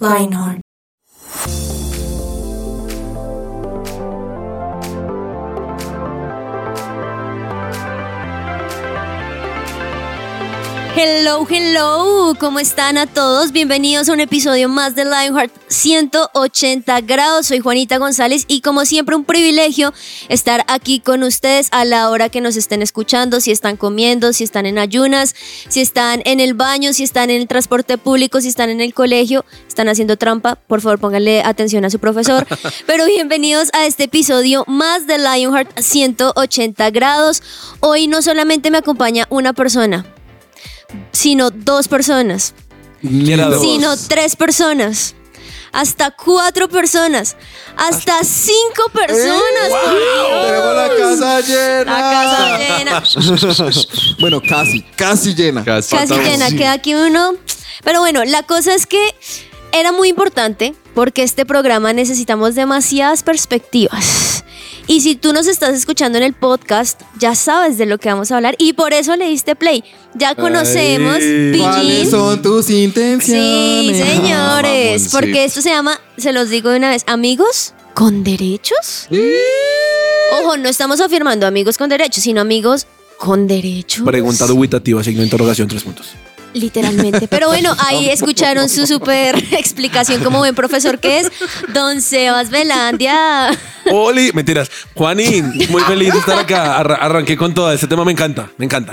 Lionheart. Hello, hello, ¿cómo están a todos? Bienvenidos a un episodio más de Lionheart 180 grados. Soy Juanita González y como siempre un privilegio estar aquí con ustedes a la hora que nos estén escuchando, si están comiendo, si están en ayunas, si están en el baño, si están en el transporte público, si están en el colegio, están haciendo trampa, por favor pónganle atención a su profesor. Pero bienvenidos a este episodio más de Lionheart 180 grados. Hoy no solamente me acompaña una persona, sino dos personas, sino tres personas, hasta cuatro personas, hasta cinco personas. Dios. Tenemos la casa llena. La casa llena, Bueno, casi, casi llena. casi llena, queda aquí uno. Pero bueno, la cosa es que era muy importante porque este programa necesitamos demasiadas perspectivas. Y si tú nos estás escuchando en el podcast, ya sabes de lo que vamos a hablar y por eso le diste play. Ya conocemos ¿Cuáles Pillín. son tus intenciones? Sí, señores, Mamoncito. porque esto se llama, se los digo de una vez, amigos con derechos. Ojo, no estamos afirmando amigos con derechos, sino amigos con derechos. Pregunta dubitativa, signo de interrogación, tres puntos. Literalmente. Pero bueno, ahí escucharon su super explicación como buen profesor que es Don Sebas Velandia. Oli, mentiras. Juanín, muy feliz de estar acá. Arra- arranqué con todo. Este tema me encanta, me encanta.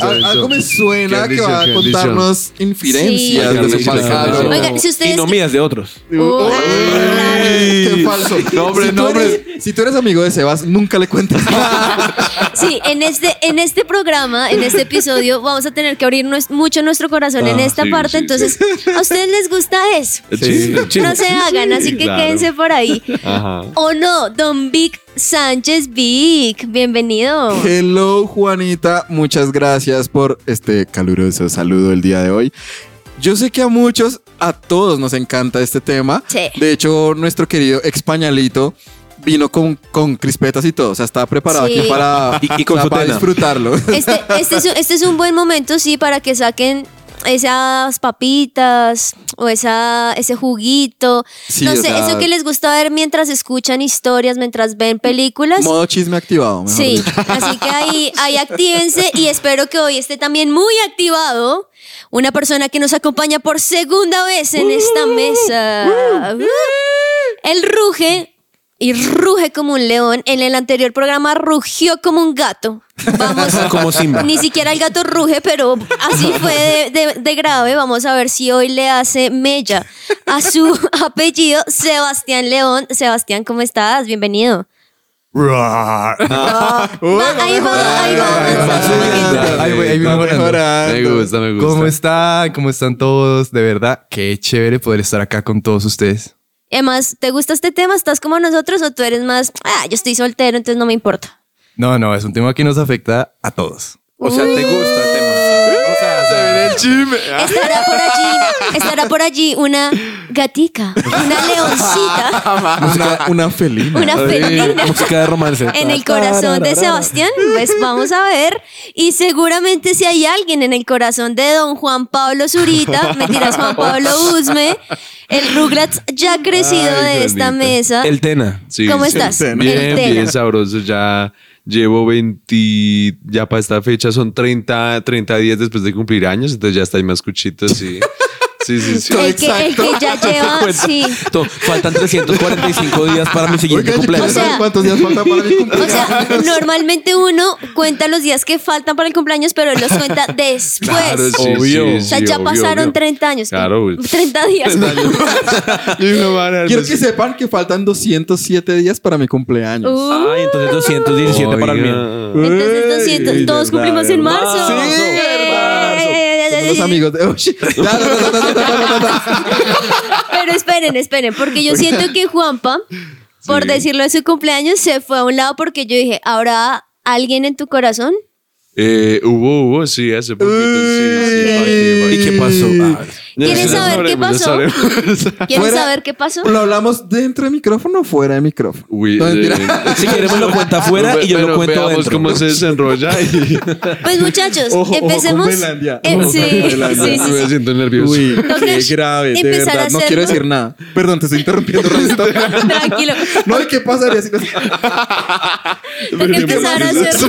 Al- Algo me suena que va a contarnos infidencias Sí. de su pasado. Oigan, si ustedes- Y no mías, de otros. Uy. Qué falso. Nombre, si, tú nombre. eres, si tú eres amigo de Sebas, nunca le cuentes nada. Sí, en este, en este programa, en este episodio, vamos a tener que abrir nues- mucho nuestro corazón en Ah, esta sí, parte. sí, Entonces, ¿a ustedes les gusta eso? No se hagan, así que claro. quédense por ahí. Ajá. ¿O no? Don Vic Sánchez Vic, bienvenido. Hello, Juanita. Muchas gracias por este caluroso saludo el día de hoy. Yo sé que a muchos, a todos nos encanta este tema. Sí. De hecho, nuestro querido expañalito vino con, con crispetas y todo. O sea, estaba preparado Sí. aquí para, Y- y con o sea, su para disfrutarlo. Este, este, es, este es un buen momento, sí, para que saquen esas papitas o esa, ese juguito. Sí, no sé, sea- eso que les gusta ver mientras escuchan historias, mientras ven películas. Modo chisme activado. mejor Sí, dicho. así que ahí, ahí actívense y espero que hoy esté también muy activado una persona que nos acompaña por segunda vez en esta mesa. Él ruge y ruge como un león. En el anterior programa rugió como un gato. Vamos, Como Simba. ni siquiera el gato ruge, pero así fue de, de- de grave. Vamos a ver si hoy le hace mella a su apellido, Sebastián León. Sebastián, ¿cómo estás? Bienvenido. Va, ahí va, ahí va. Ahí mejorando. Me gusta, me gusta. ¿Cómo están? ¿Cómo están todos? De verdad, qué chévere poder estar acá con todos ustedes. Además, ¿te gusta este tema? ¿Estás como nosotros o tú eres más, ah, yo estoy soltero, entonces no me importa? No, no, es un tema que nos afecta a todos. O sea, ¿te gusta el tema? O sea, Se viene el chisme. Estará por allí, estará por allí una gatica, una leoncita, Una, una felina. una felina. música de romance. En el corazón de Sebastián, pues vamos a ver. Y seguramente si hay alguien en el corazón de don Juan Pablo Zurita, me tiras Juan Pablo Uzme, el Rugrats ya crecido Ay, de esta mesa. El Tena. Sí, ¿Cómo sí. estás? Bien, El Bien, Tena. bien sabroso. Ya llevo 20, ya para esta fecha son 30, 30 días después de cumplir años, entonces ya está ahí más cuchitos, sí. Sí, sí, sí. El que, el que ya lleva, sí. Faltan 345 días para mi siguiente Oiga, cumpleaños. O sea- cuántos días faltan para mi O cumpleaños. sea, normalmente uno cuenta los días que faltan para el cumpleaños, pero él los cuenta después. Claro, sí, Obvio. sí, O sea, sí, ya obvio, pasaron obvio. 30 años. Claro, güey. 30 días. Quiero que sepan que faltan 207 días para mi cumpleaños. Uh, Ay, entonces 217 para el mío. Oiga. entonces 200. Todos cumplimos en marzo. Sí, los amigos de Pero esperen, esperen, porque yo siento que Juanpa, por Sí. decirlo de su cumpleaños, se fue a un lado porque yo dije, ¿habrá alguien en tu corazón? Eh, hubo, hubo, sí, hace poquito. sí, sí, ¿Y qué pasó? Ah, ya, ¿Quieres ya saber qué ya pasó? ¿Quieren saber qué pasó? ¿Lo hablamos dentro de micrófono o fuera de micrófono? Uy, No, eh, Si queremos lo cuenta afuera y yo Pero lo cuento veamos dentro. cómo se desenrolla y Pues muchachos, Ojo, ojo con empecemos. Eh, Ojo sí, con sí, sí, sí. me siento nervioso. Uy, qué grave, de verdad. No quiero decir nada. Perdón, te estoy interrumpiendo. Tranquilo. No, ¿y qué pasaría si no Toca empezar a hacerlo.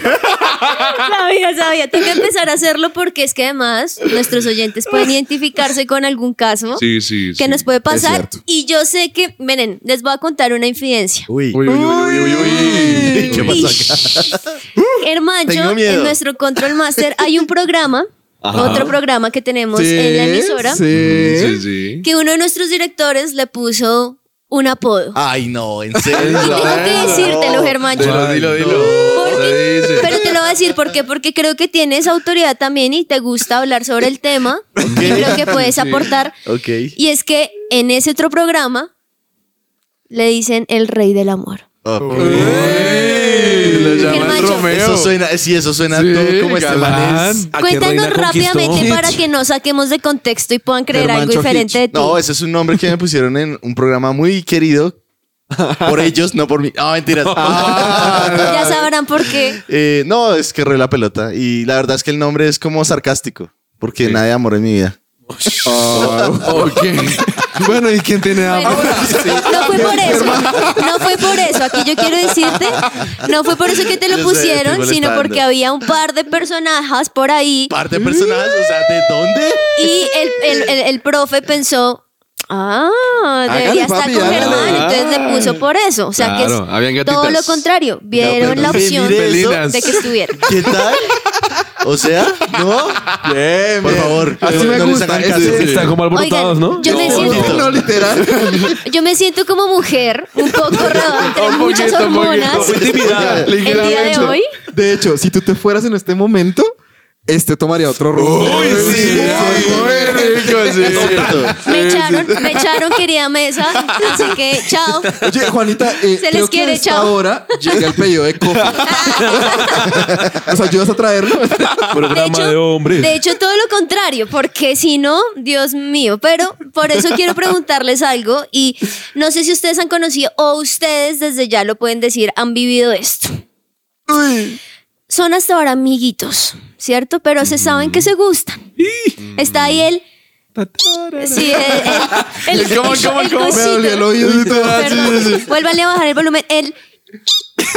Sabía, sabía. Toca empezar a hacerlo porque es que además nuestros oyentes pueden identificarse con algún caso Sí, sí, que sí. nos puede pasar. Y yo sé que, miren, les voy a contar una infidencia. Uy. Uy, uy, uy, uy, uy, uy. ¿Qué pasó acá? Miedo. en nuestro Control Master hay un programa, Ajá. otro programa que tenemos en la emisora, Sí. Sí, sí. que uno de nuestros directores le puso un apodo. Ay, no, en Y serio. tengo que decírtelo, Germancho. Dilo, dilo, dilo. Porque- a decir ¿por qué? porque creo que tienes autoridad también y te gusta hablar sobre el tema. Y creo que puedes aportar. Ok. Y es que en ese otro programa le dicen el rey del amor. Oh. Uy, Lo llaman. Romeo. Eso suena, sí, eso suena Sí, todo como este man galán. es- ¿A qué Cuéntanos conquistó? rápidamente para que no saquemos de contexto y puedan creer algo diferente de ti. No, ese es un nombre que me pusieron en un programa muy querido por ellos, no por mí. No, mentiras. Ah, no. Ya sabrán por qué. Eh, no, es que re la pelota. Y la verdad es que el nombre es como sarcástico, porque nadie amor en mi vida. Ok. Bueno, ¿y quién tiene hambre? Bueno, no fue por eso, no fue por eso. Aquí yo quiero decirte, no fue por eso que te lo pusieron, sino porque había un par de personajes por ahí Parte de personajes, o sea, ¿de dónde? y el, el, el- el profe pensó, ah, debería estar papi, con. Germán, entonces le puso por eso. O sea Claro, que es todo lo contrario, vieron la opción de que estuviera. ¿Qué tal? O sea, ¿no? Bien, Por favor, Así no- me no gusta. Están como alborotados, ¿no? yo me No, siento, No, literal. yo me siento como mujer, un poco rodada entre Un muchas poquito, hormonas. El día de hoy. De hecho, si tú te fueras en este momento, este tomaría otro rumbo. Uy, sí. Es cierto. Me echaron, me echaron, querida mesa. Así que, chao. Oye, Juanita, eh, Se les quiere, chao. hora llega el pedido de coffee. ¿Nos ayudas a traerlo? Programa de, hombres. de hecho, todo lo contrario, porque si no, Dios mío. Pero por eso quiero preguntarles algo y no sé si ustedes han conocido o ustedes desde ya lo pueden decir, han vivido esto. Son hasta ahora amiguitos, ¿cierto? Pero se saben que se gustan. Está ahí el... Sí, el... el, el- ¿Cómo, el- cómo, el cómo? Me cosito. dolió el oído. Vuélvanle a bajar el volumen. El...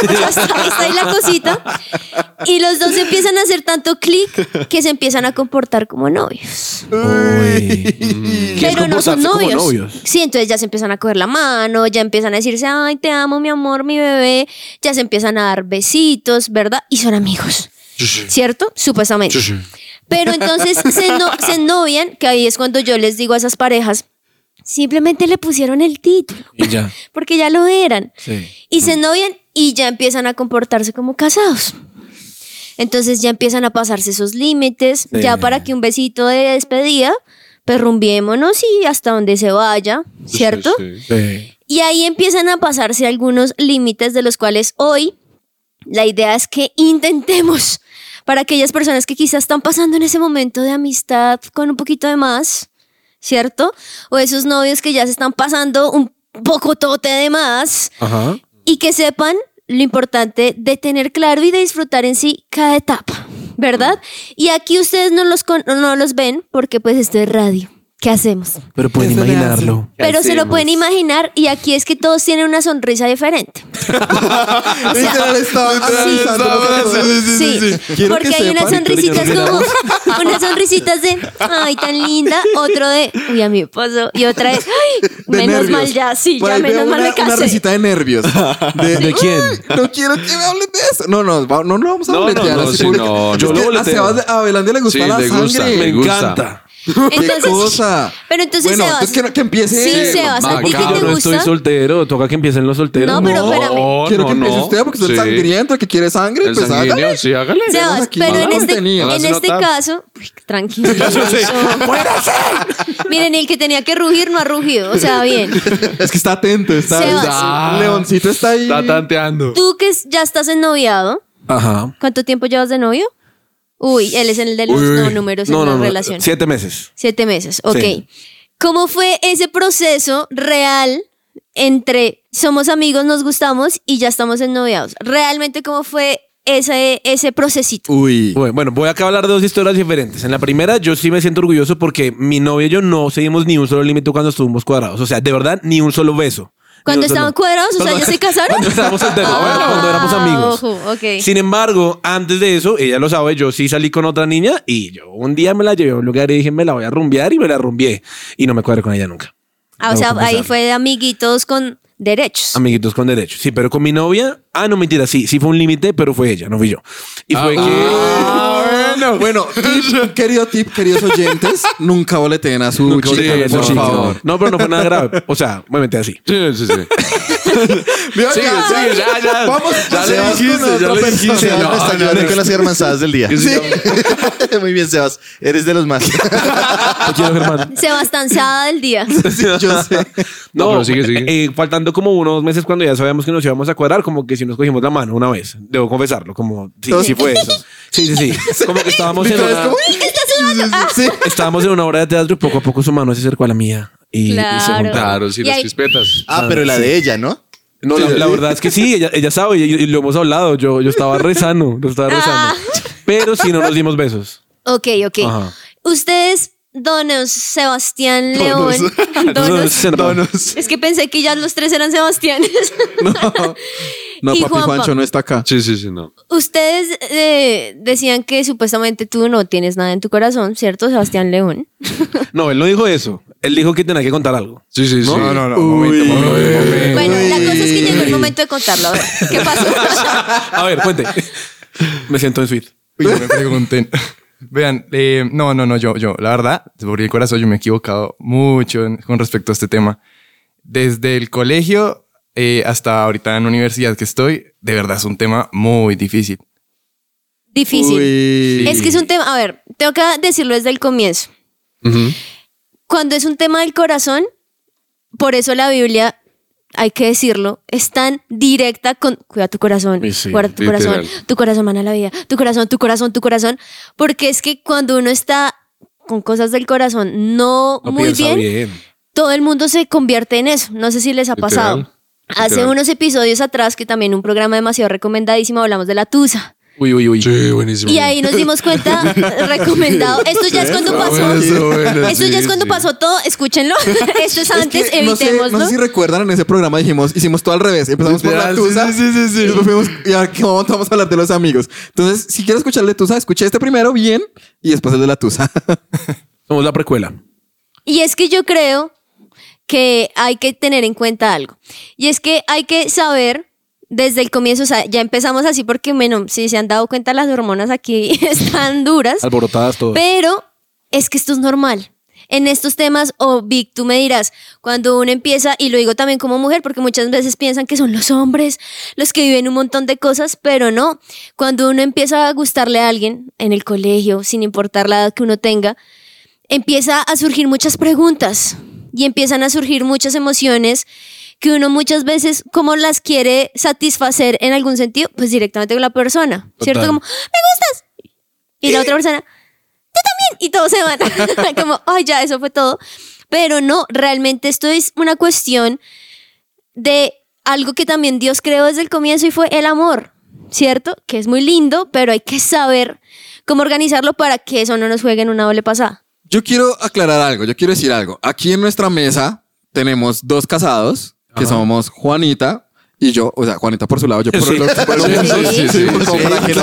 Está, está ahí la cosita. Y los dos empiezan a hacer tanto clic que se empiezan a comportar como novios. Uy. Pero no son novios. novios. Sí, entonces ya se empiezan a coger la mano, ya empiezan a decirse, ay, te amo, mi amor, mi bebé. Ya se empiezan a dar besitos, ¿verdad? Y son amigos. ¿Cierto? Supuestamente. Pero entonces se, no- se novian, que ahí es cuando yo les digo a esas parejas, simplemente le pusieron el título, Y ya. porque ya lo eran. Sí. Y se novian y ya empiezan a comportarse como casados. Entonces ya empiezan a pasarse esos límites, Sí. ya para que un besito de despedida, perrumbiémonos y hasta donde se vaya, ¿cierto? Sí, sí. Sí. Y ahí empiezan a pasarse algunos límites de los cuales hoy la idea es que intentemos para aquellas personas que quizás están pasando en ese momento de amistad con un poquito de más, ¿cierto? O esos novios que ya se están pasando un poco tote de más Ajá. y que sepan lo importante de tener claro y de disfrutar en sí cada etapa, ¿verdad? Y aquí ustedes no los, con- no los ven porque pues esto es radio. ¿Qué hacemos? Pero pueden Eso le imaginarlo. Pero se lo pueden imaginar y aquí es que todos tienen una sonrisa diferente. O sea, Literal estaba analizando estaba- lo que- sí, sí, Sí, sí, sí. Quiero porque que hay unas sepan que sonrisitas yo no como, unas sonrisitas de, ay, tan linda, otro de, uy, a mí me pasó, y otra de, ay, de menos nervios. mal ya, sí, Por ya ahí menos mal una, me casé. Una risita de nervios. De, ¿De quién? No quiero que me hablen de eso. No, no, va- no, no vamos a No, no, boletear no, así sí, público. no, Es yo que lo a boleteo. Sebas de Abelandia le gusta Sí, la le sangre. gusta, Me me gusta. encanta. ¿Qué Entonces, cosa? pero entonces bueno, Sebas. entonces que, que empiece Sí, él. Sebas, ¿a ti qué te Yo no gusta? estoy soltero, toca que empiecen los solteros. No, pero espérame. Quiero que empiece no. usted porque usted es sangriento, que quiere sangre, El pues sanguíneo, hágale. sí, hágale. Sebas, aquí. pero en este, tenía. en Hágase este notar. caso, Uy, tranquilo. Miren, el que tenía que rugir no ha rugido, o sea, bien. Es que está atento, está. Sebas. Ah, Leoncito está ahí. Está tanteando. Tú que ya estás ennoviado, Ajá. ¿cuánto tiempo llevas de novio? Uy, él es el de los Uy, uy, no números No, en no, la no, relación. Siete meses. Siete meses, ok. Sí. ¿Cómo fue ese proceso real entre somos amigos, nos gustamos y ya estamos ennoviados? ¿Realmente cómo fue ese, ese procesito? Uy. Bueno, bueno, voy acá a hablar de dos historias diferentes. En la primera, yo sí me siento orgulloso porque mi novia y yo no seguimos ni un solo límite cuando estuvimos cuadrados. O sea, de verdad, ni un solo beso. Cuando estaban cuadrados, o sea, ¿ya se casaron? Cuando estábamos solteros, Ah, bueno, cuando éramos amigos. ojo, ok. Sin embargo, antes de eso, ella lo sabe, yo sí salí con otra niña y yo un día me la llevé a un lugar y dije, me la voy a rumbear y me la rumbié. Y no me cuadré con ella nunca. Ah, o sea, ahí fue de amiguitos con derechos. Amiguitos con derechos. Sí, pero con mi novia, ah, no mentira, sí, sí fue un límite, pero fue ella, no fui yo. Y fue que... Bueno, tip, querido tip, queridos oyentes, nunca boleteen a su Nunca chica, por favor. No, pero no fue nada grave. O sea, me metí así. Sí, sí, sí. Mira, Sigue, ya, sigue, ya, ya. Vamos, Ya le dijiste, con ya le dijiste. Está ayudando con las hermanzadas del día. Sí. Muy bien, Sebas. Eres de los más. Te quiero, Germán. Sebastanciada del día. Yo sé. No, pero sigue, sigue. eh, faltando como unos meses cuando ya sabíamos que nos íbamos a cuadrar, como que si nos cogimos la mano una vez. Debo confesarlo, como sí, sí fue eso. Sí, sí, sí. Como que estábamos en Victoria Sí. estábamos en una obra de teatro y poco a poco su mano se acercó a la mía y, y se juntaron. Claro, sí, Y las ahí- crispetas. Ah, pero la de ella, ¿no? No, la, la verdad es que sí, ella, ella sabe y, y lo hemos hablado. Yo, yo estaba rezando, estaba rezando. Ah. Pero sí no nos dimos besos. Ok, ok. Ajá. Ustedes, donos Sebastián León. Donos. Donos. Es que pensé que ya los tres eran Sebastianes. No, Y papi Juanpa. Juancho no está acá. Sí, sí, sí, no. Ustedes eh, decían que supuestamente tú no tienes nada en tu corazón, ¿cierto, Sebastián León? No, él no dijo eso. Él dijo que tenía que contar algo. Sí, sí, sí. No, no, no. Uy. momento, momento, momento. Bueno, la cosa es que llegó el momento de contarlo. A ver, ¿qué pasó? A ver, cuente. Me siento en suite. Uy, yo me pregunté. Vean, eh, no, no, no, yo, yo, la verdad, por el corazón, yo me he equivocado mucho en- con respecto a este tema. Desde el colegio eh, hasta ahorita en la universidad que estoy, de verdad es un tema muy difícil. Difícil. Uy. Es que es un tema, a ver, tengo que decirlo desde el comienzo. Ujú. Cuando es un tema del corazón, por eso la Biblia, hay que decirlo, es tan directa con cuida tu corazón, sí, guarda tu literal. corazón, tu corazón mana la vida, tu corazón, tu corazón, tu corazón, porque es que cuando uno está con cosas del corazón no, No muy bien, todo el mundo se convierte en eso. No sé si les ha Literal, pasado. Hace unos episodios atrás, que también un programa demasiado recomendadísimo, hablamos de la tusa. Uy, uy, uy. Sí, buenísimo. Y ahí nos dimos cuenta, recomendado. Esto ya es cuando pasó. bueno, eso bueno, Esto ya es cuando sí. pasó todo. Escúchenlo. Esto es Es antes, que no sé, no sé si recuerdan en ese programa dijimos, hicimos todo al revés. Empezamos por la tusa. sí, sí, sí. Y después fuimos, y ahora que vamos, vamos a hablar de los amigos. Entonces, si quieres escuchar el de tusa, escuché este primero bien y después el de la tusa. Somos la precuela. Y es que yo creo que hay que tener en cuenta algo. Y es que hay que saber desde el comienzo, o sea, ya empezamos así porque, bueno, si se han dado cuenta, las hormonas aquí están duras. Alborotadas todo. Pero es que esto es normal. En estos temas, o Vic, tú me dirás, cuando uno empieza, y lo digo también como mujer, porque muchas veces piensan que son los hombres los que viven un montón de cosas, pero no. Cuando uno empieza a gustarle a alguien en el colegio, sin importar la edad que uno tenga, empieza a surgir muchas preguntas y empiezan a surgir muchas emociones que uno muchas veces, como las quiere satisfacer en algún sentido, pues directamente con la persona, ¿cierto? Total. Como, me gustas. Y la otra persona, tú también. Y todos se van. como, ay, ya, eso fue todo. Pero no, realmente esto es una cuestión de algo que también Dios creó desde el comienzo y fue el amor, ¿cierto? Que es muy lindo, pero hay que saber cómo organizarlo para que eso no nos juegue en una doble pasada. Yo quiero aclarar algo, yo quiero decir algo. Aquí en nuestra mesa tenemos dos casados, que somos Juanita y yo. O sea, Juanita por su lado, yo por Sí. el otro. Sí, sí, sí, para que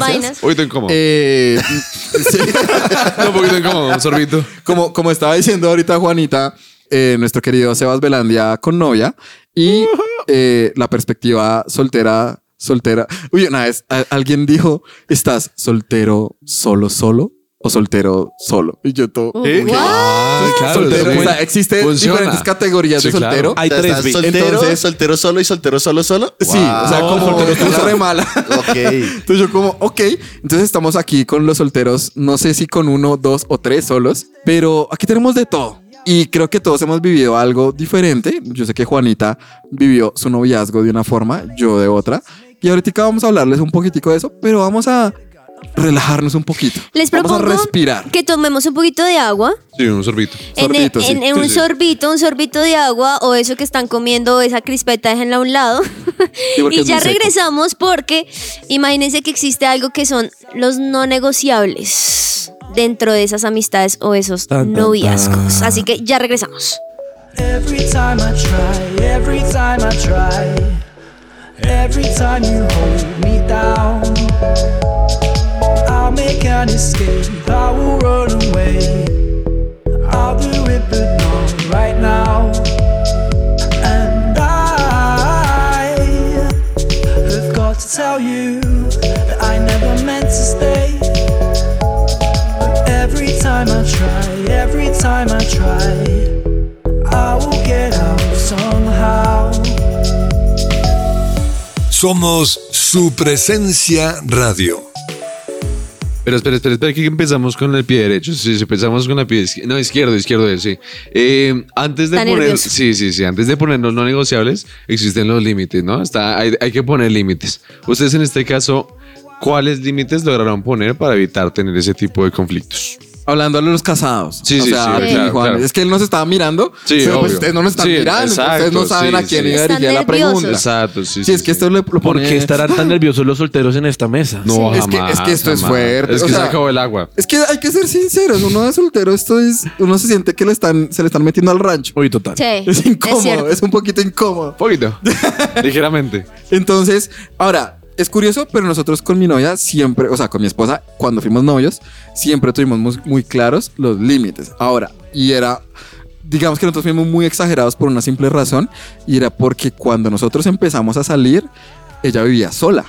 vainas. Hoy tengo incómodo. Eh, sí. un poquito incómodo, un sorbito. como, como estaba diciendo ahorita Juanita, eh, nuestro querido Sebas Belandia con novia y eh, la perspectiva soltera, soltera. Uy, una vez a- alguien dijo, ¿estás soltero solo, solo o soltero solo. Y yo todo. ¿Eh? Ah, claro, soltero, sí. o sea, existe Funciona. diferentes categorías Sí, de claro. soltero. Hay O sea, tres ¿estás vi- soltero, Entonces- soltero solo y soltero solo solo. Sí, o sea, No, como soltero tú solo. re mala. Ok. Entonces yo como, ok, entonces estamos aquí con los solteros, no sé si con uno, dos o tres solos, pero aquí tenemos de todo. Y creo que todos hemos vivido algo diferente. Yo sé que Juanita vivió su noviazgo de una forma, yo de otra. Y ahorita vamos a hablarles un poquitico de eso, pero vamos a relajarnos un poquito. Les vamos propongo a respirar. que tomemos un poquito de agua. Sí, un sorbito. En, Sorbito, en- sí. en un Sí, sí. sorbito, un sorbito de agua o eso que están comiendo, esa crispeta, déjenla a un lado. Y ya regresamos porque imagínense que existe algo que son los no negociables dentro de esas amistades o esos Tan, tan, noviazgos. tan. Así que ya regresamos. Every time I try, every time I try, every time you hold me down, su presencia radio. Pero espera, espera, espera, que empezamos con el pie derecho. Sí, sí, empezamos con el pie izquierdo. No, izquierdo, izquierdo, sí. Eh, antes de Está poner. nervioso. Sí, sí, sí. Antes de poner los no negociables, existen los límites, ¿no? Está, hay, hay que poner límites. Ustedes en este caso, ¿cuáles límites lograron poner para evitar tener ese tipo de conflictos? Hablando de los casados. Sí, o sí, sea, sí, aquí, claro, Juan, claro. Es que él nos estaba mirando. Sí, pero pues ustedes no nos están Sí, mirando. ustedes no exacto, saben sí, a quién sí. iba Están dirigida la pregunta. Exacto, sí. Sí, es que esto le lo ¿Por qué estarán tan nerviosos los solteros en esta mesa? No, Es que- jamás, es que esto es fuerte, Es o que se sea, acabó el agua. Es que hay que ser sinceros. Uno de soltero, esto es. Uno se siente que le están, se le están metiendo al rancho. Uy, total. Sí, Es incómodo, cierto. es, un poquito incómodo. Poquito. Ligeramente. Entonces, ahora, es curioso, pero nosotros con mi novia siempre, o sea, con mi esposa, cuando fuimos novios, siempre tuvimos muy, muy claros los límites. Ahora, y era, digamos que nosotros fuimos muy exagerados por una simple razón, y era porque cuando nosotros empezamos a salir, ella vivía sola.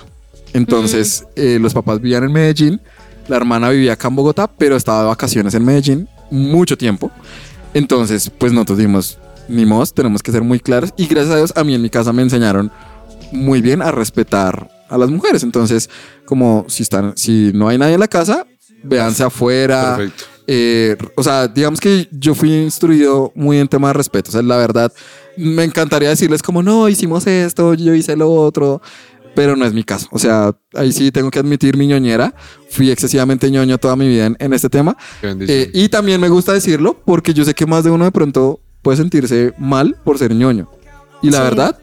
Entonces, eh, los papás vivían en Medellín, la hermana vivía acá en Bogotá, pero estaba de vacaciones en Medellín mucho tiempo. Entonces, pues nosotros dijimos, ni modo, tenemos que ser muy claros. Y gracias a Dios, a mí en mi casa me enseñaron muy bien a respetar a las mujeres. Entonces, como si están, si no hay nadie en la casa, véanse afuera. Perfecto. Eh, o sea, digamos que yo fui instruido muy en tema de respeto. O sea, la verdad, me encantaría decirles como, no, hicimos esto, yo hice lo otro. Pero no es mi caso. O sea, ahí sí tengo que admitir mi ñoñera. Fui excesivamente ñoño toda mi vida en, en este tema. Eh, y también me gusta decirlo porque yo sé que más de uno de pronto puede sentirse mal por ser ñoño. Y la Sí. verdad,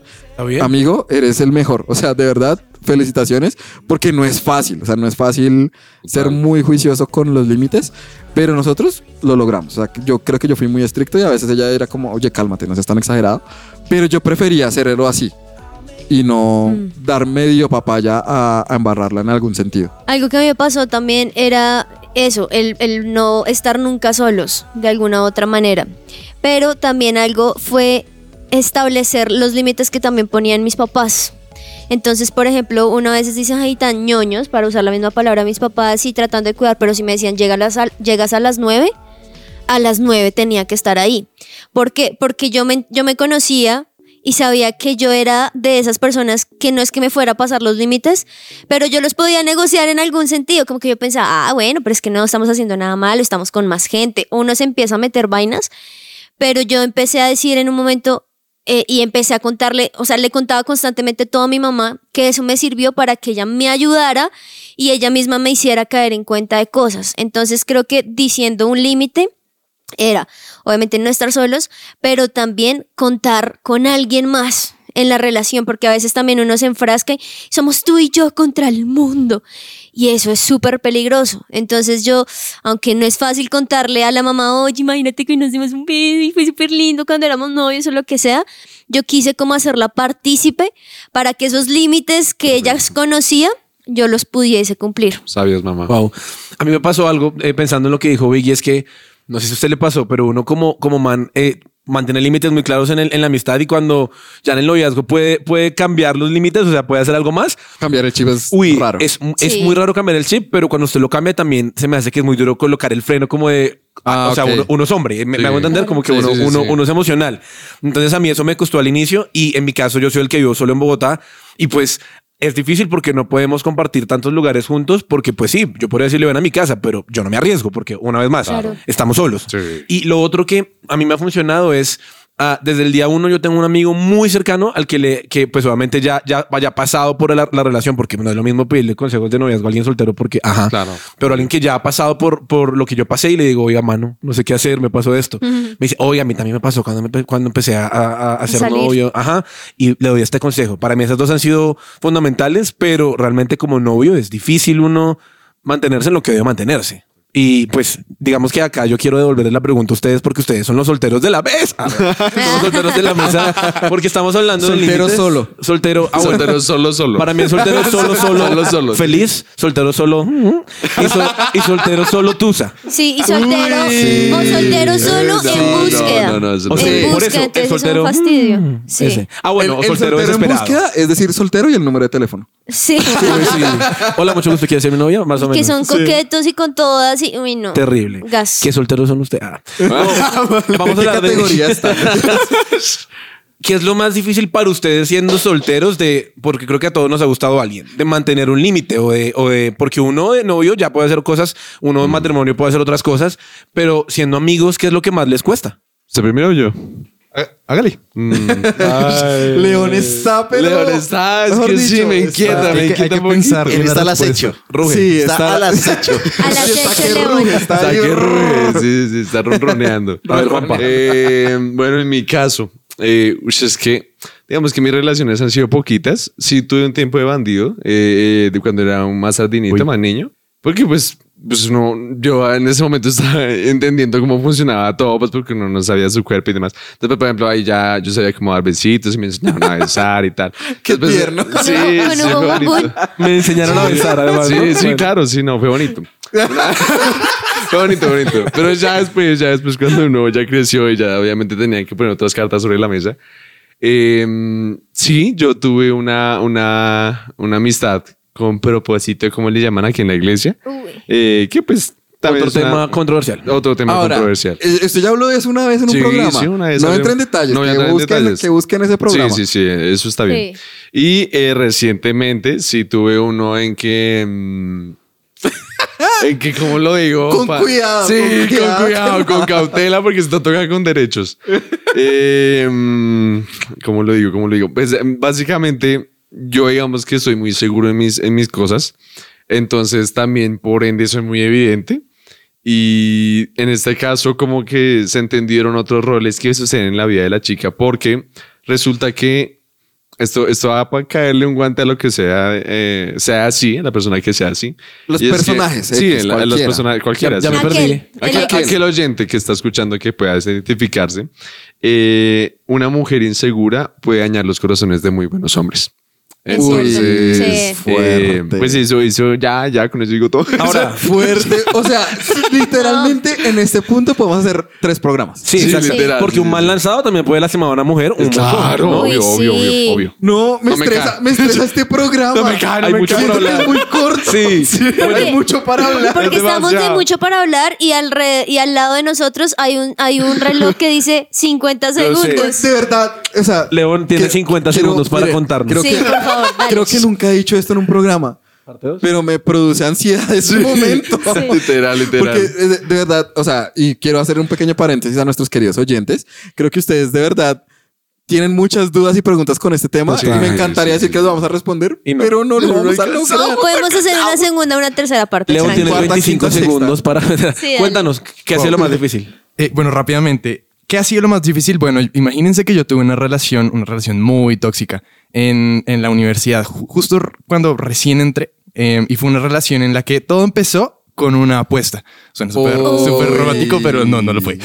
amigo, eres el mejor. O sea, de verdad, felicitaciones porque no es fácil. O sea, no es fácil ser muy juicioso con los límites, pero nosotros lo logramos. O sea, yo creo que yo fui muy estricto y a veces ella era como, oye, cálmate, no seas tan exagerado. Pero yo prefería hacerlo así y no dar medio papaya a, a embarrarla en algún sentido. Algo que a mí me pasó también era eso, el, el no estar nunca solos, de alguna u otra manera. Pero también algo fue establecer los límites que también ponían mis papás. Entonces, por ejemplo, una vez dicen, ay, tan ñoños, para usar la misma palabra, mis papás, y tratando de cuidar, pero si me decían, "Llega a llegas a las nueve, a las nueve tenía que estar ahí. ¿Por qué? Porque yo me, yo me conocía y sabía que yo era de esas personas que no es que me fuera a pasar los límites, pero yo los podía negociar en algún sentido, como que yo pensaba, ah, bueno, pero es que no estamos haciendo nada malo, estamos con más gente, uno se empieza a meter vainas, pero yo empecé a decir en un momento eh, y empecé a contarle, o sea, le contaba constantemente todo a mi mamá, que eso me sirvió para que ella me ayudara y ella misma me hiciera caer en cuenta de cosas. Entonces creo que diciendo un límite era, obviamente, no estar solos, pero también contar con alguien más en la relación, porque a veces también uno se enfrasca y somos tú y yo contra el mundo. Y eso es súper peligroso. Entonces yo, aunque no es fácil contarle a la mamá, oye, imagínate que nos dimos un beso y fue súper lindo cuando éramos novios o lo que sea, yo quise como hacerla partícipe para que esos límites que ella conocía, yo los pudiese cumplir. Sabios, mamá. Wow. A mí me pasó algo eh, pensando en lo que dijo Biggie, es que no sé si a usted le pasó, pero uno como, como man, eh, mantener límites muy claros en, el- en la amistad y cuando ya en el noviazgo puede, puede cambiar los límites, o sea, puede hacer algo más. Cambiar el chip es Uy, raro. es, es Sí. muy raro cambiar el chip, pero cuando usted lo cambia también se me hace que es muy duro colocar el freno como de... Ah, o sea, uno, uno es hombre, me, me hago entender como que Sí, uno, sí, sí, uno, sí. uno es emocional. Entonces a mí eso me costó al inicio y en mi caso yo soy el que vivo solo en Bogotá y pues es difícil porque no podemos compartir tantos lugares juntos porque pues sí, yo podría decirle ven a mi casa, pero yo no me arriesgo porque una vez más Claro. estamos solos. Sí. Y lo otro que a mí me ha funcionado es ah, desde el día uno yo tengo un amigo muy cercano al que le que pues obviamente ya ya vaya pasado por la, la relación porque no es lo mismo pedirle consejos de noviazgo a alguien soltero porque ajá. Claro. pero alguien que ya ha pasado por por lo que yo pasé y le digo oiga mano no sé qué hacer me pasó esto me dice oiga a mí también me pasó cuando me- cuando empecé a, a, a ser salir. novio ajá y le doy este consejo. Para mí esas dos han sido fundamentales pero realmente como novio es difícil uno mantenerse en lo que debe mantenerse y pues digamos que acá yo quiero devolverles la pregunta a ustedes porque ustedes son los solteros de la mesa. Son los solteros de la mesa porque estamos hablando de Soltero límites. solo. Soltero. ah, bueno. Soltero solo, solo. Para mí el soltero es solo, solo, Solo, solo. Feliz, soltero solo. mm, Y, sol- y soltero solo tusa. Sí, y soltero o soltero solo No, en no, búsqueda. no, no, eso O sea, en por búsqueda, eso, el entonces soltero, es un fastidio. mm, Sí. ese. Ah, bueno, el, o el soltero, soltero en desesperado. búsqueda es decir soltero y el número de teléfono. Sí. Uy, sí. Hola, mucho gusto. ¿Quieres ser mi novia? Más o menos. que son coquetos y con todas y uy no. Terrible. Gas. ¿Qué solteros son ustedes? Ah. Vamos a ¿Qué hablar de categoría está? ¿Qué es lo más difícil para ustedes siendo solteros de, porque creo que a todos nos ha gustado alguien, de mantener un límite o de, o de, porque uno de novio ya puede hacer cosas, uno de matrimonio puede hacer otras cosas, pero siendo amigos, ¿qué es lo que más les cuesta? ¿Se primero yo? Há- Hágale. León está, pero... León está, es mejor que sí, dicho, me está- inquieta, hay me que- hay inquieta que pensar. Él está al acecho. Ruge. Sí, Está, está, al acecho. Al acecho está que león. ruge, está Está ahí, que ruge, sí, sí, está ronroneando. A ver, Juanpa. Eh, bueno, en mi caso, eh, ush, es que, digamos que mis relaciones han sido poquitas. Sí tuve un tiempo de bandido, eh, de cuando era un más sardinito, más niño. Porque pues, pues no, yo en ese momento estaba entendiendo cómo funcionaba todo, pues porque uno no sabía su cuerpo y demás. Entonces, por ejemplo, ahí ya yo sabía cómo dar besitos y me enseñaban a besar y tal. Qué Después- tierno. Sí, Con sí, un fue bonito. Me enseñaron a besar, además. Sí, ¿no? sí, Bueno. claro, sí, no, fue bonito. fue bonito, bonito. Pero ya después, ya después cuando uno ya creció y ya obviamente tenía que poner otras cartas sobre la mesa. eh, sí, yo tuve una, una, una amistad con propósito, como le llaman aquí en la iglesia, Uy. eh, que pues también Otro una- tema controversial. otro tema Ahora, controversial. eh, esto ya habló de eso una vez en Sí, un programa. sí, una vez no entra en detalles, No que, entrar en busquen, detalles. que busquen ese programa. Sí, sí, sí, eso está bien. Sí. Y eh, recientemente sí tuve uno en que... mm, en que, ¿cómo lo digo? Con cuidado, Sí, con con cuidado. con cautela, porque esto toca con derechos. Eh, mm, ¿Cómo lo digo? ¿Cómo lo digo? Pues básicamente yo digamos que soy muy seguro en mis, en mis cosas. Entonces también por ende soy muy evidente. Y en este caso como que se entendieron otros roles que suceden en la vida de la chica porque resulta que esto, esto va para caerle un guante a lo que sea, eh, sea así, a la persona que sea así. Los Y es que- personajes, sí, los personajes, cualquiera. Ya- ya me Aquel, perdí. el Aquel, X. aquel oyente que está escuchando que pueda identificarse, eh, una mujer insegura puede dañar los corazones de muy buenos hombres. Es Entonces, eh, Fuerte. pues eso, eso, ya, ya, con eso digo todo. Ahora, Fuerte. O sea, literalmente en este punto podemos hacer tres programas. sí, Sí, literal, porque sí, un mal lanzado también puede lastimar a una mujer. Un claro, montón, ¿no? Uy, obvio, obvio, obvio, obvio. No, me No estresa, me estresa este programa. No me cae, no Hay me mucho cae. que hablar. es muy corto. Sí. Hay mucho para hablar. Porque Es estamos de mucho para hablar y, alre- y al lado de nosotros hay un, hay un reloj que dice 50 sé. segundos. De verdad, o sea, León tiene 50 segundos para contarnos. Creo, Sí, que, por favor, dale. creo que nunca he dicho esto en un programa, pero me produce ansiedad ese momento. Literal, literal. Porque eh, de, de verdad, o sea, y quiero hacer un pequeño paréntesis a nuestros queridos oyentes. Creo que ustedes de verdad tienen muchas dudas y preguntas con este tema. Sí, y me sí, encantaría sí, decir que los vamos a responder, Y no. pero no lo no vamos a lograr. Podemos hacer una segunda, una tercera parte. León tiene Cuarta, 25 quinta, segundos sexta. para... Cuéntanos, ¿qué ha sido lo más difícil? Eh, bueno, rápidamente, ¿qué ha sido lo más difícil? Bueno, imagínense que yo tuve una relación, una relación muy tóxica en, en la universidad, ju- justo cuando recién entré. eh, y fue una relación en la que todo empezó con una apuesta. Suena súper romántico, pero no, no lo fue.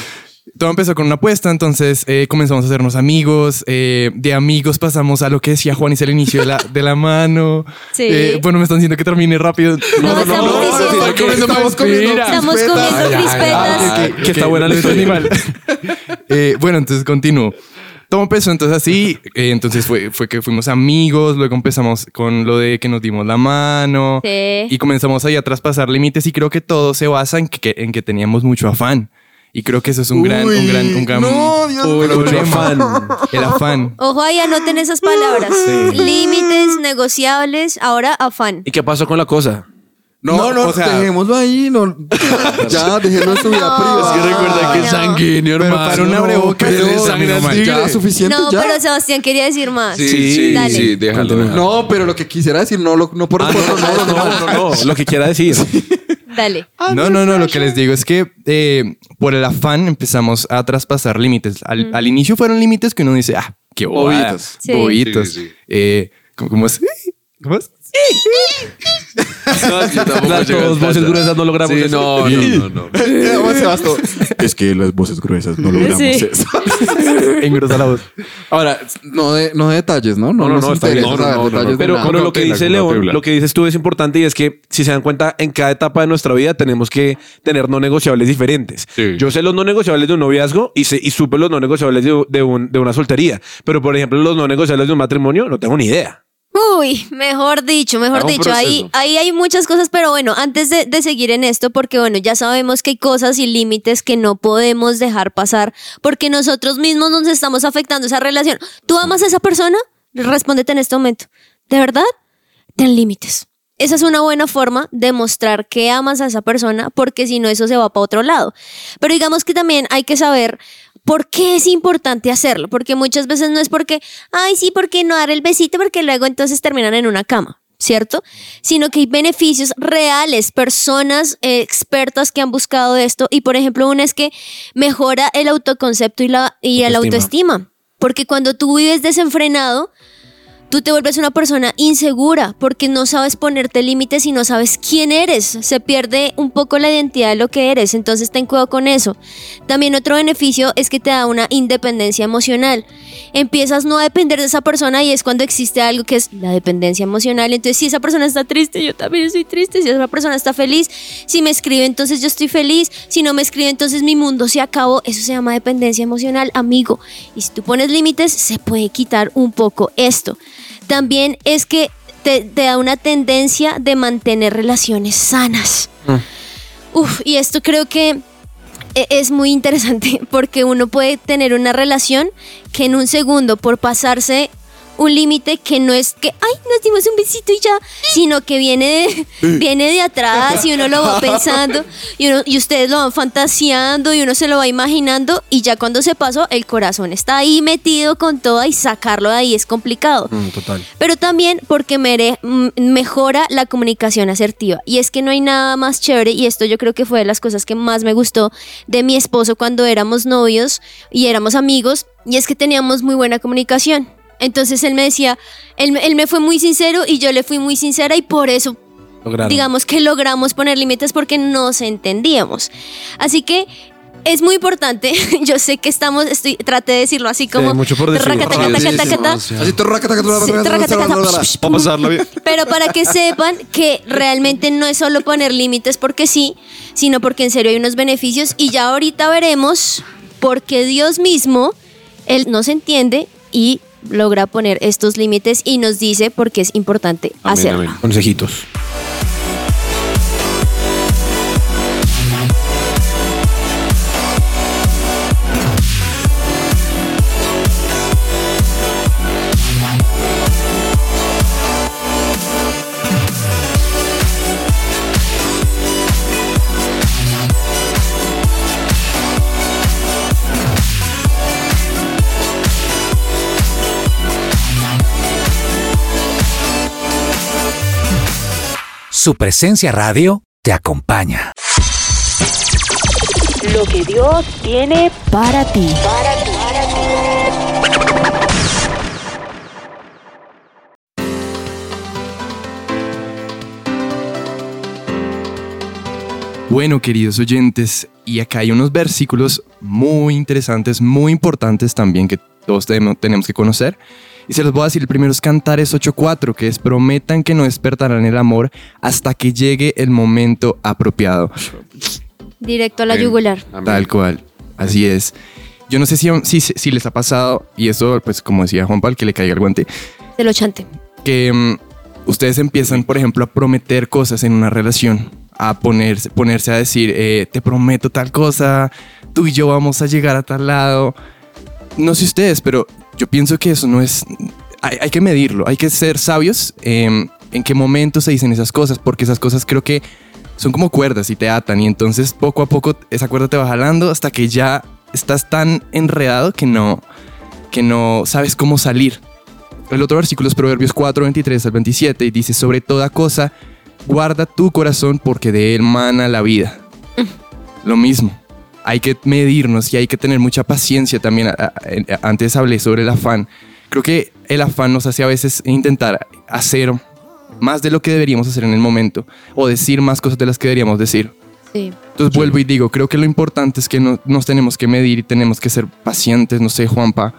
Todo empezó con una apuesta, entonces eh, comenzamos a hacernos amigos. eh, de amigos pasamos a lo que decía Juan y el inicio de la, de la mano. Sí. Eh, bueno, me están diciendo que termine rápido. No, estamos diciendo sí, que estamos comiendo estamos crispetas. comiendo Ay, ay, crispetas. Que- que está buena la lo entendí historia. mal. Eh, bueno, entonces continúo. Todo empezó entonces así, eh, entonces fue, fue que fuimos amigos, luego empezamos con lo de que nos dimos la mano Sí. y comenzamos ahí a traspasar límites y creo que todo se basa en que, en que teníamos mucho afán. Y creo que eso es un gran, un gran, un gran no, Dios mío. problema. Afán. El afán. Ojo ahí, anoten esas palabras. Límites negociables, ahora afán. ¿Y qué pasó con la cosa? No, no, No, o sea- dejémoslo ahí. No. ya, déjenlo en su vida No. privada. Es que recuerda que no. es sanguíneo, Pero hermano. para un abrebocas pero es sangre normal. al tigre. Ya, suficiente. No, ya. pero Sebastián quería decir más. Sí, sí, Dale. sí, déjalo. Continúa. déjalo. No, pero lo que quisiera decir, no, lo, no por Ah, no, no, no, no, no, no, lo que quiera decir. Dale. No, no, no, lo que les digo es que eh, por el afán empezamos a traspasar límites. Al, al inicio fueron límites que uno dice, ah, qué bobada. Bobitos. Sí. Bobitos. Sí, sí, sí. Eh, ¿cómo, cómo es? ¿Cómo es? No, yo tampoco Las dos voces gruesas no logramos Sí, eso. no, no, no, no. Es que las voces gruesas no logramos Sí. eso. Engrosa la voz. Ahora, no de, no de detalles, ¿no? No, no, nos no, está bien. interesa No, no, saber no, no, detalles de Pero, nada. pero lo que dice con León, lo que dices tú es importante y es que si se dan cuenta, en cada etapa de nuestra vida tenemos que tener no negociables diferentes. Sí. Yo sé los no negociables de un noviazgo y, sé, y supe los no negociables de, de un- de una soltería. Pero, por ejemplo, los no negociables de un matrimonio, no tengo ni idea. Uy, mejor dicho, mejor Haga un dicho. Ahí, ahí hay muchas cosas, pero bueno, antes de, de seguir en esto, porque bueno, ya sabemos que hay cosas y límites que no podemos dejar pasar, porque nosotros mismos nos estamos afectando esa relación. ¿Tú amas a esa persona? Respóndete en este momento. ¿De verdad? Ten límites. Esa es una buena forma de mostrar que amas a esa persona, porque si no, eso se va para otro lado. Pero digamos que también hay que saber por qué es importante hacerlo, porque muchas veces no es porque, ay, sí, porque no dar el besito, porque luego entonces terminan en una cama. ¿Cierto? Sino que hay beneficios reales, personas eh, expertas que han buscado esto. Y por ejemplo, una es que mejora el autoconcepto y la, y la Autoestima. autoestima. Porque cuando tú vives desenfrenado, tú te vuelves una persona insegura porque no sabes ponerte límites y no sabes quién eres. Se pierde un poco la identidad de lo que eres, entonces ten cuidado con eso. También otro beneficio es que te da una independencia emocional. Empiezas no a depender de esa persona y es cuando existe algo que es la dependencia emocional. Entonces, si esa persona está triste, yo también estoy triste. Si esa persona está feliz, si me escribe, entonces yo estoy feliz. Si no me escribe, entonces mi mundo se acabó. Eso se llama dependencia emocional, amigo. Y si tú pones límites, se puede quitar un poco esto. También es que te, te da una tendencia de mantener relaciones sanas. Uf, y esto creo que e- es muy interesante porque uno puede tener una relación que en un segundo por pasarse un límite que no es que, ay, nos dimos un besito y ya, sino que viene de, viene de atrás y uno lo va pensando y, uno- y ustedes lo van fantaseando y uno se lo va imaginando y ya cuando se pasó el corazón está ahí metido con todo y sacarlo de ahí es complicado Mm, total. pero también porque mere- m- mejora la comunicación asertiva. Y es que no hay nada más chévere, y esto yo creo que fue de las cosas que más me gustó de mi esposo cuando éramos novios y éramos amigos, y es que teníamos muy buena comunicación. Entonces él me decía, él, me- él me fue muy sincero y yo le fui muy sincera y por eso Lograron. digamos que logramos poner límites porque nos entendíamos. Así que es muy importante. Yo sé que estamos, estoy, traté de decirlo así como. mucho por Sí. Para pasarla bien. Pero para que sepan que realmente no es solo poner límites porque sí, sino porque en serio hay unos beneficios y ya ahorita veremos porque Dios mismo, Él nos entiende y logra poner estos límites y nos dice por qué es importante Amén, hacerlo. amén. Consejitos. Su presencia radio te acompaña. Lo que Dios tiene Para ti. Bueno, queridos oyentes, y acá hay unos versículos muy interesantes, muy importantes también que todos tenemos tenemos que conocer. Y se los voy a decir, el primero es Cantares 8.4, que es prometan que no despertarán el amor hasta que llegue el momento apropiado. Directo a la Amén. yugular. Amén. Tal cual, así es. yo no sé si, si, si les ha pasado, y eso, pues como decía Juan Pablo, que le caiga el guante, De lo chante. que mm, ustedes empiezan, por ejemplo, a prometer cosas en una relación, a ponerse, ponerse a decir, eh, te prometo tal cosa, tú y yo vamos a llegar a tal lado. No sé ustedes, pero yo pienso que eso no es... Hay, hay que medirlo, hay que ser sabios em, en qué momento se dicen esas cosas, porque esas cosas creo que son como cuerdas y te atan, y entonces poco a poco esa cuerda te va jalando hasta que ya estás tan enredado que no, que no sabes cómo salir. El otro versículo es Proverbios 4, 23 al 27 y dice, sobre toda cosa, guarda tu corazón porque de él mana la vida. Lo mismo, hay que medirnos y hay que tener mucha paciencia también. Antes hablé sobre el afán. Creo que el afán nos hace a veces intentar hacer más de lo que deberíamos hacer en el momento o decir más cosas de las que deberíamos decir. Sí. Entonces vuelvo y digo, creo que lo importante es que no- nos tenemos que medir y tenemos que ser pacientes, no sé, Juanpa.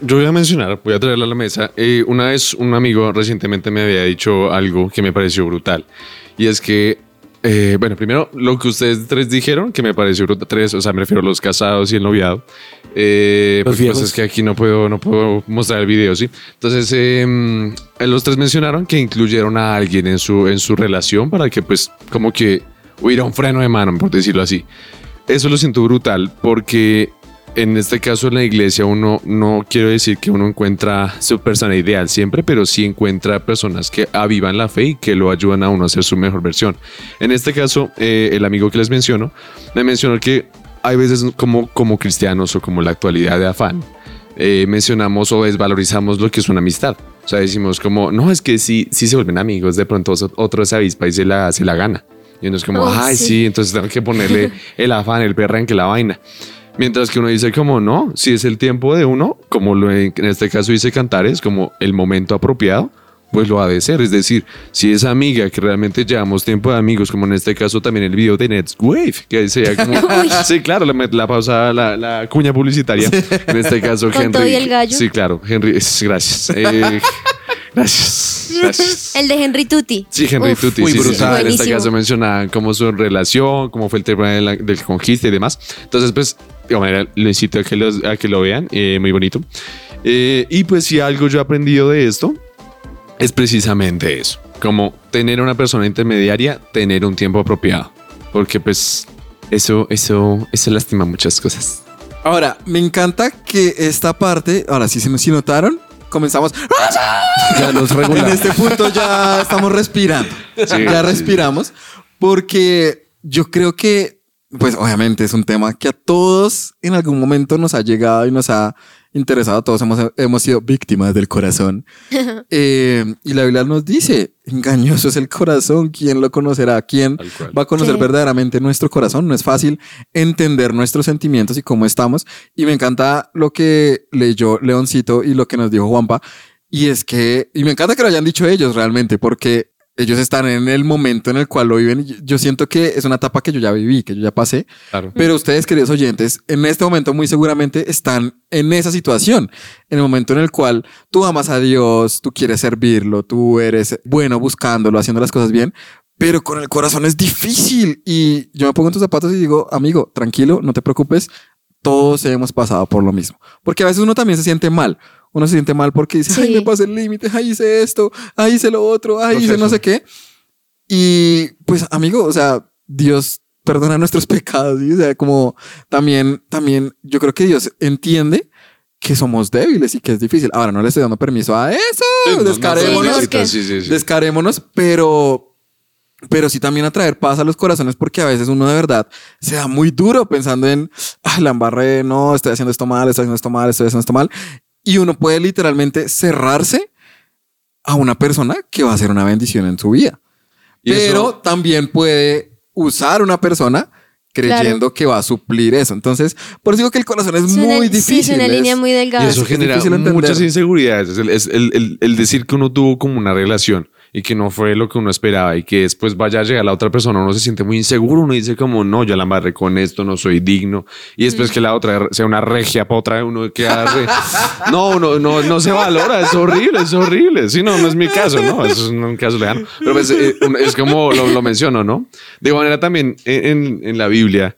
Yo voy a mencionar, voy a traerlo a la mesa. Eh, una vez un amigo recientemente me había dicho algo que me pareció brutal. Y es que, eh, bueno, primero lo que ustedes tres dijeron, que me pareció brutal. Tres, o sea, me refiero a los casados y el noviado. Eh, Los pues viejos. es que aquí no puedo, no puedo mostrar el video, ¿sí? Entonces, eh, los tres mencionaron que incluyeron a alguien en su, en su relación para que, pues, como que hubiera un freno de mano, por decirlo así. Eso lo siento brutal porque en este caso en la iglesia uno no quiero decir que uno encuentra su persona ideal siempre, pero sí encuentra personas que avivan la fe y que lo ayudan a uno a ser su mejor versión. En este caso, eh, el amigo que les menciono me mencionó que hay veces como, como cristianos o como la actualidad de afán, eh, mencionamos o desvalorizamos lo que es una amistad. O sea, decimos como, no, es que si, si se vuelven amigos, de pronto otro se avispa y se la, se la gana. Y uno es como, Oh, ay, sí. sí, entonces tengo que ponerle el afán, el perrenque, la vaina. Mientras que uno dice como no, si es el tiempo de uno, como lo en, en este caso dice Cantares, como el momento apropiado, pues lo ha de ser. Es decir, si esa amiga que realmente llevamos tiempo de amigos, como en este caso también el video de Nets Wave, que sería como... sí, claro, la, la pausa, la, la cuña publicitaria. En este caso, Henry. todo y el gallo. Sí, claro, Henry, gracias. Eh, gracias. Gracias. El de Henry Tutti. Sí, Henry Uf, Tutti, muy sí, sí, sí. brutal. En este caso mencionaban cómo su relación, cómo fue el tema de la- del conquista y demás. Entonces, pues, de manera, lo incito a que, los- a que lo vean, eh, muy bonito. Eh, y pues, si algo yo he aprendido de esto, es precisamente eso. Como tener una persona intermediaria, tener un tiempo apropiado. Porque, pues, eso, eso, eso lastima muchas cosas. Ahora, me encanta que esta parte, ahora sí, si, si notaron, comenzamos. Ya los En este punto ya estamos respirando. Sí. ya respiramos. Porque yo creo que, pues obviamente es un tema que a todos en algún momento nos ha llegado y nos ha interesado. Todos hemos, hemos sido víctimas del corazón. Eh, y la Biblia nos dice, engañoso es el corazón. ¿Quién lo conocerá? ¿Quién va a conocer Sí. verdaderamente nuestro corazón? No es fácil entender nuestros sentimientos y cómo estamos. Y me encanta lo que leyó Leoncito y lo que nos dijo Juanpa. Y es que, y me encanta que lo hayan dicho ellos realmente, porque ellos están en el momento en el cual lo viven. Yo siento que es una etapa que yo ya viví, que yo ya pasé. Claro. Pero ustedes, queridos oyentes, en este momento muy seguramente están en esa situación, en el momento en el cual tú amas a Dios, tú quieres servirlo, tú eres bueno buscándolo, haciendo las cosas bien, pero con el corazón es difícil. Y yo me pongo en tus zapatos y digo, amigo, tranquilo, no te preocupes, todos hemos pasado por lo mismo. Porque a veces uno también se siente mal. Uno se siente mal porque dice, ay, Sí. me pasé el límite, ay, hice esto, ay, hice lo otro, ay, hice no sé qué. Y pues, amigo, o sea, Dios perdona nuestros pecados, ¿sí? O sea, como también, también, yo creo que Dios entiende que somos débiles y que es difícil. Ahora, no le estoy dando permiso a eso, Sí, no- no descarémonos, necesitas, sí, sí, sí. descarémonos, pero, pero sí también a traer paz a los corazones porque a veces uno de verdad se da muy duro pensando en, ay, la embarré, no, estoy haciendo esto mal, estoy haciendo esto mal, estoy haciendo esto mal. Y uno puede literalmente cerrarse a una persona que va a ser una bendición en su vida. Y Pero eso- también puede usar una persona creyendo que va a suplir eso. Entonces, por eso digo que el corazón es Es una- muy sí, difícil. es una línea muy delgada. Y eso es genera muchas inseguridades. Es el, es el- el- el decir que uno tuvo como una relación y que no fue lo que uno esperaba y que después vaya a llegar la otra persona, uno se siente muy inseguro, uno dice como, no, yo la amarré con esto, no soy digno. Y después que la otra sea una regia para otra, uno queda re- No, no, no, no se valora, es horrible, es horrible. Sí, no, no es mi caso, ¿no? Eso es un caso lejano. Pero pues, eh, es como lo, lo menciono, ¿no? De igual manera también en, en- en la Biblia,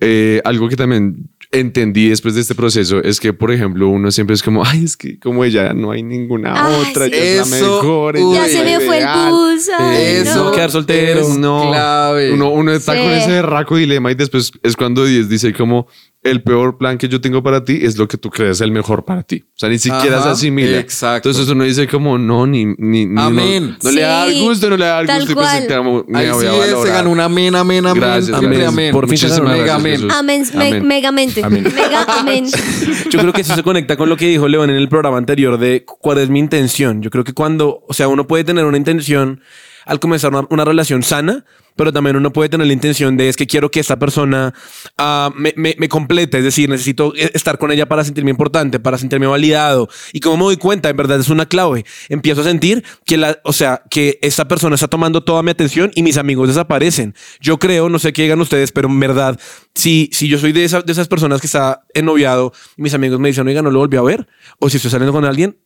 eh, algo que también entendí después de este proceso es que, por ejemplo, uno siempre es como, ay, es que como ella no hay ninguna Ay, otra, sí. ella es la Eso, mejor. uy, Ya se me fue el ideal". bus. ay, Eso. no. Quedar soltero. Es No, clave. Uno, uno está Sí. con ese raco dilema y después es cuando 10 dice como el peor plan que yo tengo para ti es lo que tú crees el mejor para ti. O sea, ni siquiera Ajá, se asimila. exacto. Entonces uno dice como no, ni, ni, ni Amén. no, no le da Sí, gusto, no le da tal gusto y cual. se como, me Ahí voy sí a es, se ganó un amén, amén, amén. Gracias, amén. amén. Por fin se ganó. Mega amén. Amén, me- Amén. megamente. Amén. Mega amén. Yo creo que eso se conecta con lo que dijo León en el programa anterior de cuál es mi intención. Yo creo que cuando, o sea, uno puede tener una intención al comenzar una, una relación sana, pero también uno puede tener la intención de es que quiero que esta persona ah, me, me- complete, es decir, necesito eh, estar con ella para sentirme importante, para sentirme validado. Y como me doy cuenta, en verdad es una clave. Empiezo a sentir que la, o sea, que esta persona está tomando toda mi atención y mis amigos desaparecen. Yo creo, no sé qué digan ustedes, pero en verdad, si, si yo soy de, esa- de esas personas que está ennoviado y mis amigos me dicen, oiga, no lo volví a ver, o si estoy saliendo con alguien,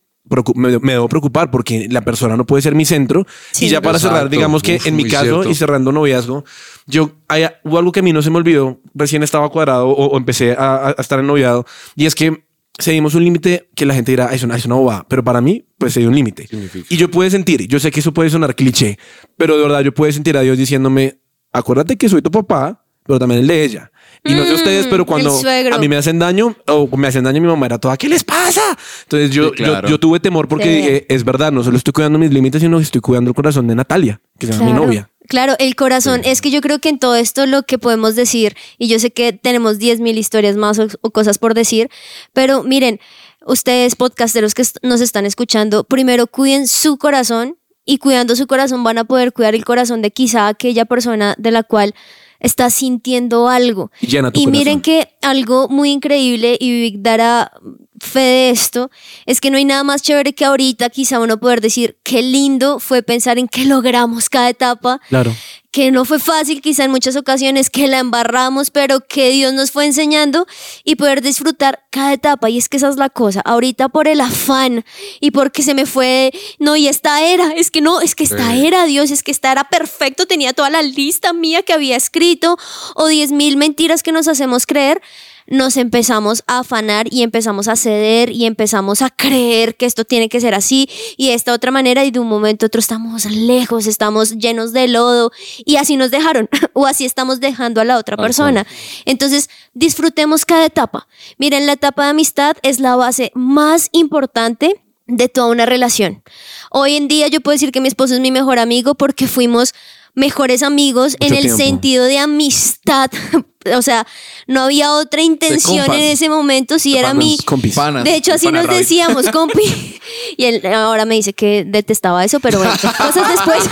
me, me debo preocupar porque la persona no puede ser mi centro. Sí. y ya para cerrar, Exacto. digamos que Uf, en mi caso cierto. y cerrando noviazgo, yo hay, hubo algo que a mí no se me olvidó, recién estaba cuadrado o, o empecé a, a estar ennoviado, y es que seguimos un límite que la gente dirá, "Ay, es una, es una bobada, pero para mí, pues se dio un límite. Y yo puedo sentir, yo sé que eso puede sonar cliché, pero de verdad yo puedo sentir a Dios diciéndome, acuérdate que soy tu papá, pero también el de ella. Y no sé Mm, ustedes, pero el cuando a mí me hacen daño o me hacen daño, mi mamá era toda, ¿qué les pasa? Entonces yo, Sí, claro. yo, yo tuve temor porque Sí. dije, es verdad, no solo estoy cuidando mis límites, sino que estoy cuidando el corazón de Natalia, que es mi novia. Claro, el corazón. Es que yo creo que en todo esto lo que podemos decir, y yo sé que tenemos 10.000 historias más o, o cosas por decir, pero miren, ustedes podcasteros que nos están escuchando, primero cuiden su corazón y cuidando su corazón van a poder cuidar el corazón de quizá aquella persona de la cual está sintiendo algo. Y llena tu Y miren que algo muy increíble, y Vic dará fe de esto, es que no hay nada más chévere que ahorita quizá uno poder decir qué lindo fue pensar en que logramos cada etapa, Claro. que no fue fácil quizá en muchas ocasiones, que la embarramos, pero que Dios nos fue enseñando y poder disfrutar cada etapa. Y es que esa es la cosa, ahorita por el afán y porque se me fue, no, y esta era, es que no, es que esta era, Dios, es que esta era perfecto, tenía toda la lista mía que había escrito o diez mil mentiras que nos hacemos creer nos empezamos a afanar y empezamos a ceder y empezamos a creer que esto tiene que ser así y de esta otra manera y de un momento a otro estamos lejos, estamos llenos de lodo y así nos dejaron o así estamos dejando a la otra persona. Entonces disfrutemos cada etapa. Miren, la etapa de amistad es la base más importante de toda una relación. Hoy en día yo puedo decir que mi esposo es mi mejor amigo porque fuimos mejores amigos en el tiempo. sentido de amistad. O sea, no había otra intención en ese momento si era mi... Compis. Panas. De hecho, así nos Rabbit. decíamos, compi. Y él ahora me dice que detestaba eso, pero bueno, cosas después.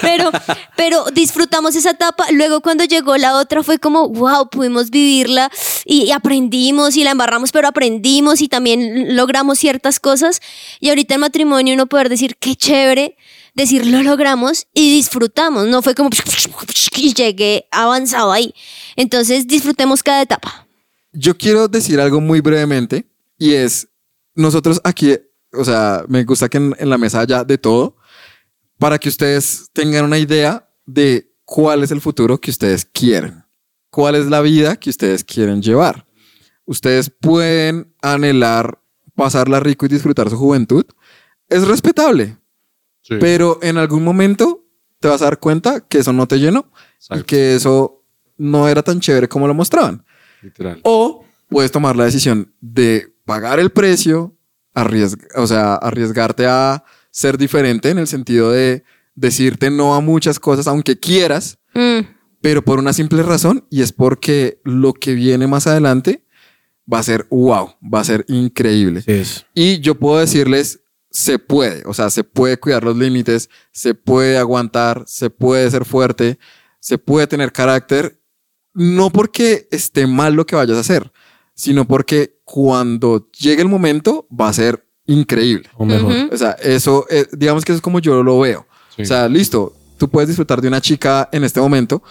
Pero, pero disfrutamos esa etapa. Luego, cuando llegó la otra, fue como, wow, pudimos vivirla y, y aprendimos y la embarramos, pero aprendimos y también logramos ciertas cosas. Y ahorita en matrimonio, uno poder decir, qué chévere decir lo logramos y disfrutamos. No fue como y llegué avanzado ahí. Entonces, disfrutemos cada etapa. Yo quiero decir algo muy brevemente y es, nosotros aquí, o sea, me gusta que en, en la mesa haya de todo para que ustedes tengan una idea de cuál es el futuro que ustedes quieren, cuál es la vida que ustedes quieren llevar. Ustedes pueden anhelar pasarla rico y disfrutar su juventud. Es respetable, Sí. pero en algún momento te vas a dar cuenta que eso no te llenó y que eso no era tan chévere como lo mostraban. Literal. O puedes tomar la decisión de pagar el precio, arriesg- o sea, arriesgarte a ser diferente en el sentido de decirte no a muchas cosas, aunque quieras, Mm. pero por una simple razón, y es porque lo que viene más adelante va a ser wow, va a ser increíble. Es. Y yo puedo decirles, se puede, o sea, se puede cuidar los límites, se puede aguantar, se puede ser fuerte, se puede tener carácter, no porque esté mal lo que vayas a hacer, sino porque cuando llegue el momento va a ser increíble. O mejor. Ujú. O sea, eso, eh, digamos que eso es como yo lo veo. Sí. O sea, listo, tú puedes disfrutar de una chica en este momento,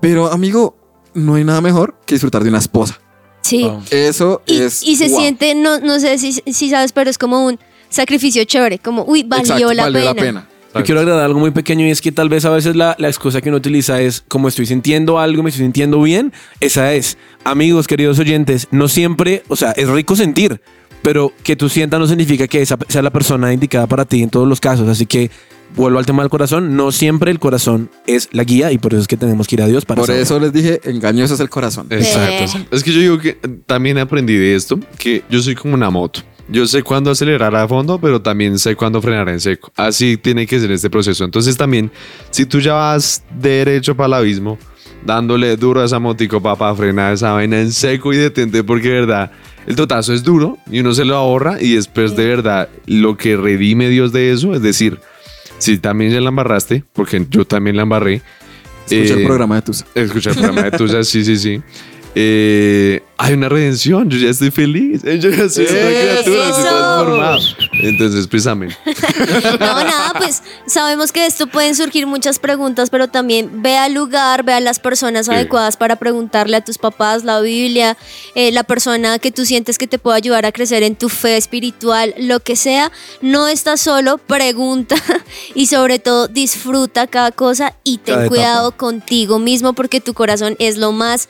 pero amigo, no hay nada mejor que disfrutar de una esposa. Sí. Wow. Eso Y, es... y se wow. siente, no, no sé si, si sabes, pero es como un sacrificio chévere, como, uy, valió, Exacto, la, valió pena. la pena. Yo quiero agregar algo muy pequeño y es que tal vez a veces la, la excusa que uno utiliza es como estoy sintiendo algo, me estoy sintiendo bien. Esa es, amigos, queridos oyentes, no siempre, o sea, es rico sentir, pero que tú sientas no significa que esa sea la persona indicada para ti en todos los casos. Así que vuelvo al tema del corazón, no siempre el corazón es la guía y por eso es que tenemos que ir a Dios para Por saber. eso les dije, engañoso es el corazón. Exacto. Es que yo digo que también aprendí de esto, que yo soy como una moto. Yo sé cuándo acelerar a fondo, pero también sé cuándo frenar en seco. Así tiene que ser este proceso. Entonces también, si tú ya vas derecho para el abismo, dándole duro a esa motico para frenar esa vaina en seco y detente, porque de verdad el totazo es duro y uno se lo ahorra y después de verdad lo que redime Dios de eso, es decir, si también ya la embarraste, porque yo también la embarré. Escucha el eh, programa de Tusa. Escuchar el programa de Tusa, sí, sí, sí. Eh, hay una redención, yo ya estoy feliz. Yo ya soy una criatura, estoy transformado. Entonces, pues amén. No, nada, pues sabemos que de esto pueden surgir muchas preguntas, pero también ve al lugar, ve a las personas Sí. adecuadas para preguntarle a tus papás la Biblia, eh, la persona que tú sientes que te puede ayudar a crecer en tu fe espiritual, lo que sea. No estás solo, pregunta y sobre todo disfruta cada cosa y ten Cada etapa. cuidado contigo mismo porque tu corazón es lo más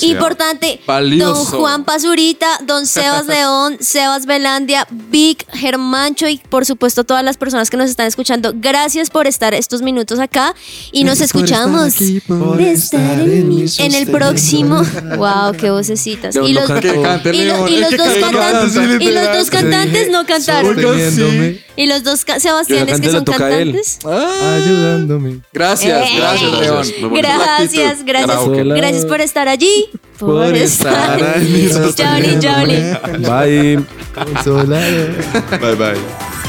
Importante, Valioso. don Juan Pazurita, don Sebas León, Sebas Velandia, Vic, Germancho y por supuesto todas las personas que nos están escuchando. Gracias por estar estos minutos acá y nos Gracias por escuchamos estar aquí, por por estar en, mi- en el próximo. Wow, qué vocecitas. Y los, dos cantantes, León, sí, y los literal. dos cantantes no cantaron. Y los dos Sebastianes que son cantantes. Ah, ayudándome. gracias, Eh. gracias, León. Gracias, gracias, gracias por estar allí. Por, Por estar. estar ahí, Jolly, jolly. Bye. Consolado. Bye bye.